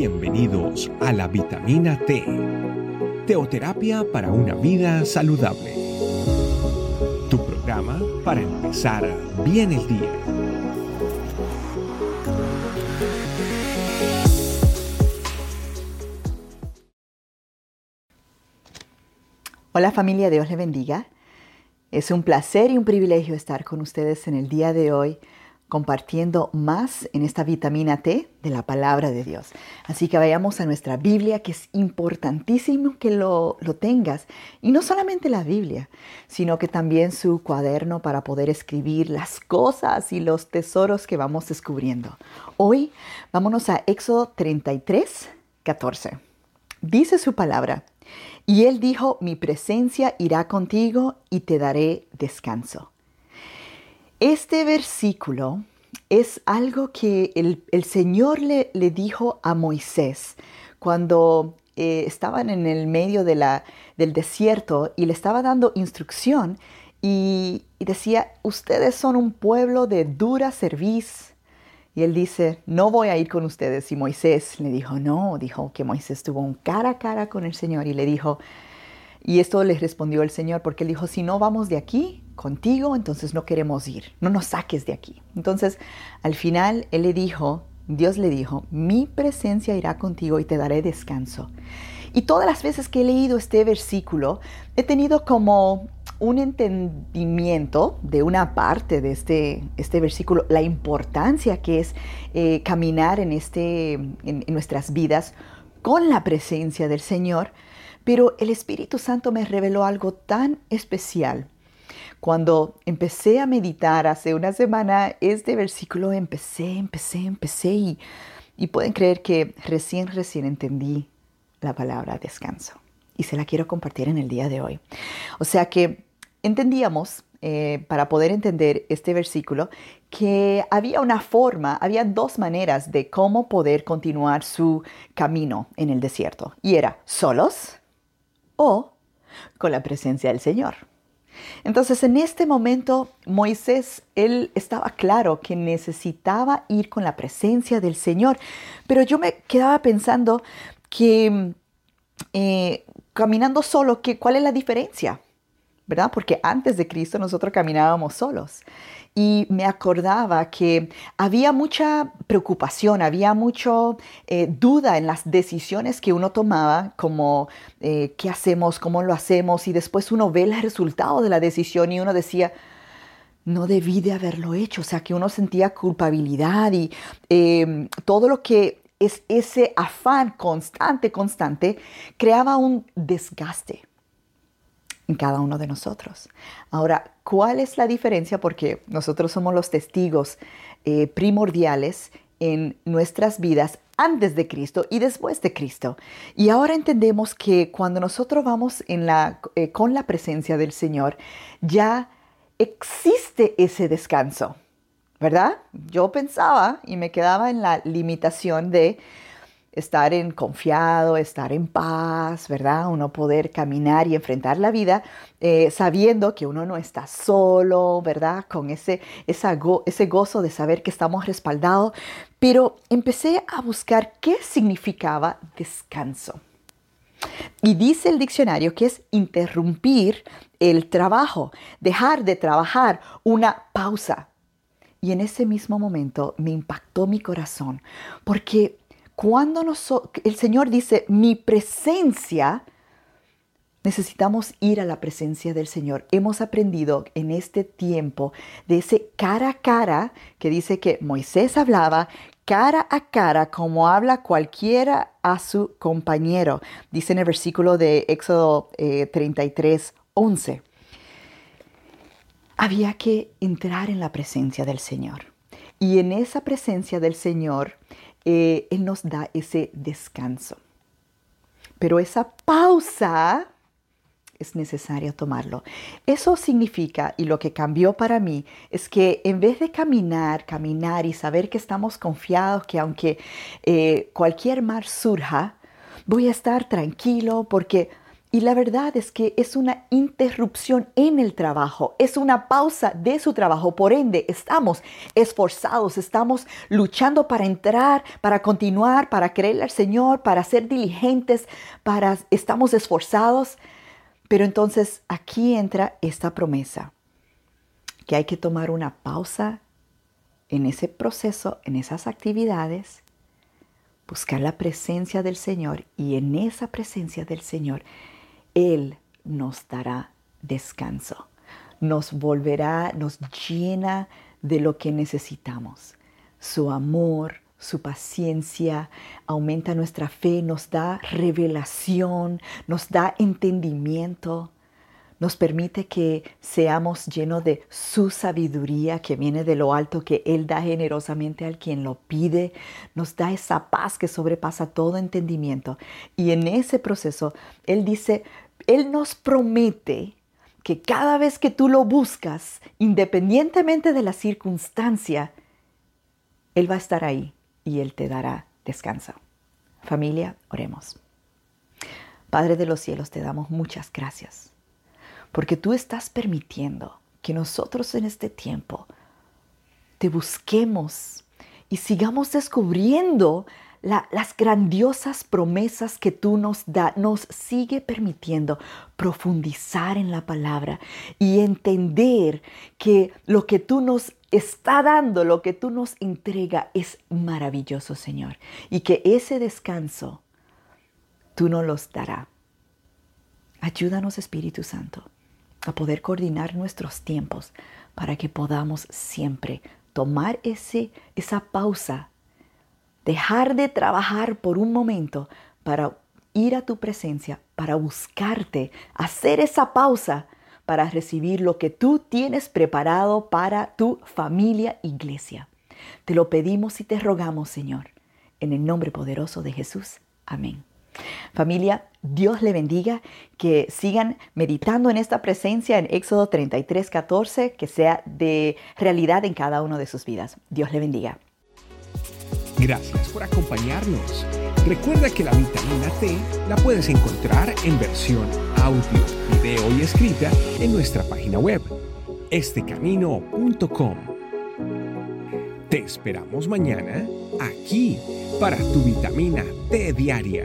Bienvenidos a la vitamina T, teoterapia para una vida saludable. Tu programa para empezar bien el día. Hola familia, Dios le bendiga. Es un placer y un privilegio estar con ustedes en el día de hoy compartiendo más en esta vitamina T de la palabra de Dios. Así que vayamos a nuestra Biblia, que es importantísimo que lo, tengas. Y no solamente la Biblia, sino que también su cuaderno para poder escribir las cosas y los tesoros que vamos descubriendo. Hoy vámonos a Éxodo 33, 14. Dice su palabra. Y él dijo, mi presencia irá contigo y te daré descanso. Este versículo es algo que el, Señor le, le, dijo a Moisés cuando eh, estaban en el medio de la, del desierto y le estaba dando instrucción y, y decía, ustedes son un pueblo de dura cerviz, y él dice, no voy a ir con ustedes. Y Moisés le dijo, no, dijo que Moisés tuvo un cara a cara con el Señor y le dijo, y esto le respondió el Señor, porque él dijo, si no vamos de aquí contigo, entonces no queremos ir, no nos saques de aquí. Entonces, al final, él le dijo, Dios le dijo, mi presencia irá contigo y te daré descanso. Y todas las veces que he leído este versículo, he tenido como un entendimiento de una parte de este, este versículo, la importancia que es eh, caminar en, este, en, nuestras vidas con la presencia del Señor, pero el Espíritu Santo me reveló algo tan especial. Cuando empecé a meditar hace una semana este versículo, empecé, empecé, empecé y, y pueden creer que recién, recién entendí la palabra descanso. Y se la quiero compartir en el día de hoy. O sea que entendíamos, eh, para poder entender este versículo, que había una forma, había dos maneras de cómo poder continuar su camino en el desierto. Y era solos o con la presencia del Señor. Entonces en este momento Moisés, él estaba claro que necesitaba ir con la presencia del Señor, pero yo me quedaba pensando que eh, caminando solo, que, ¿cuál es la diferencia? ¿Verdad? Porque antes de Cristo nosotros caminábamos solos. Y me acordaba que había mucha preocupación, había mucha eh, duda en las decisiones que uno tomaba, como eh, qué hacemos, cómo lo hacemos, y después uno ve el resultado de la decisión y uno decía, no debí de haberlo hecho, o sea que uno sentía culpabilidad y em, todo lo que es ese afán constante, constante, creaba un desgaste en cada uno de nosotros. Ahora, ¿cuál es la diferencia? Porque nosotros somos los testigos eh, primordiales en nuestras vidas antes de Cristo y después de Cristo. Y ahora entendemos que cuando nosotros vamos eh, con la presencia del Señor, ya existe ese descanso, ¿verdad? Yo pensaba y me quedaba en la limitación de estar en confiado, estar en paz, ¿verdad? Uno poder caminar y enfrentar la vida eh, sabiendo que uno no está solo, ¿verdad? Con ese, ese gozo de saber que estamos respaldados. Pero empecé a buscar qué significaba descanso. Y dice el diccionario que es interrumpir el trabajo, dejar de trabajar, una pausa. Y en ese mismo momento me impactó mi corazón, porque cuando el Señor dice, mi presencia, necesitamos ir a la presencia del Señor. Hemos aprendido en este tiempo de ese cara a cara que dice que Moisés hablaba cara a cara como habla cualquiera a su compañero. Dice en el versículo de Éxodo 33, eh, 11. Había que entrar en la presencia del Señor. Y en esa presencia del Señor, eh, Él nos da ese descanso. Pero esa pausa es necesario tomarlo. Eso significa, y lo que cambió para mí, es que en vez de caminar, caminar y saber que estamos confiados, que aunque eh, cualquier mar surja, voy a estar tranquilo porque Y la verdad es que es una interrupción en el trabajo, es una pausa de su trabajo. Por ende, estamos esforzados, estamos luchando para entrar, para continuar, para creerle al Señor, para ser diligentes, para estamos esforzados. Pero entonces aquí entra esta promesa, que hay que tomar una pausa en ese proceso, en esas actividades, buscar la presencia del Señor y en esa presencia del Señor él nos dará descanso, nos volverá, nos llena de lo que necesitamos. Su amor, su paciencia, aumenta nuestra fe, nos da revelación, nos da entendimiento, nos permite que seamos llenos de su sabiduría que viene de lo alto, que Él da generosamente al quien lo pide, nos da esa paz que sobrepasa todo entendimiento. Y en ese proceso, Él dice, Él nos promete que cada vez que tú lo buscas, independientemente de la circunstancia, Él va a estar ahí y Él te dará descanso. Familia, oremos. Padre de los cielos, te damos muchas gracias porque tú estás permitiendo que nosotros en este tiempo te busquemos y sigamos descubriendo las grandiosas promesas que tú nos das, nos sigue permitiendo profundizar en la palabra y entender que lo que tú nos está dando, lo que tú nos entrega es maravilloso, Señor, y que ese descanso tú nos los darás. Ayúdanos, Espíritu Santo a poder coordinar nuestros tiempos para que podamos siempre tomar ese, esa pausa, dejar de trabajar por un momento para ir a tu presencia, para buscarte, hacer esa pausa para recibir lo que tú tienes preparado para tu familia iglesia. Te lo pedimos y te rogamos, Señor, en el nombre poderoso de Jesús. Amén. Familia, Dios le bendiga, que sigan meditando en esta presencia en Éxodo 33, 14, que sea de realidad en cada uno de sus vidas. Dios le bendiga. Gracias por acompañarnos. Recuerda que la vitamina T la puedes encontrar en versión audio, video y escrita en nuestra página web, estecamino.com. Te esperamos mañana aquí para tu vitamina T diaria.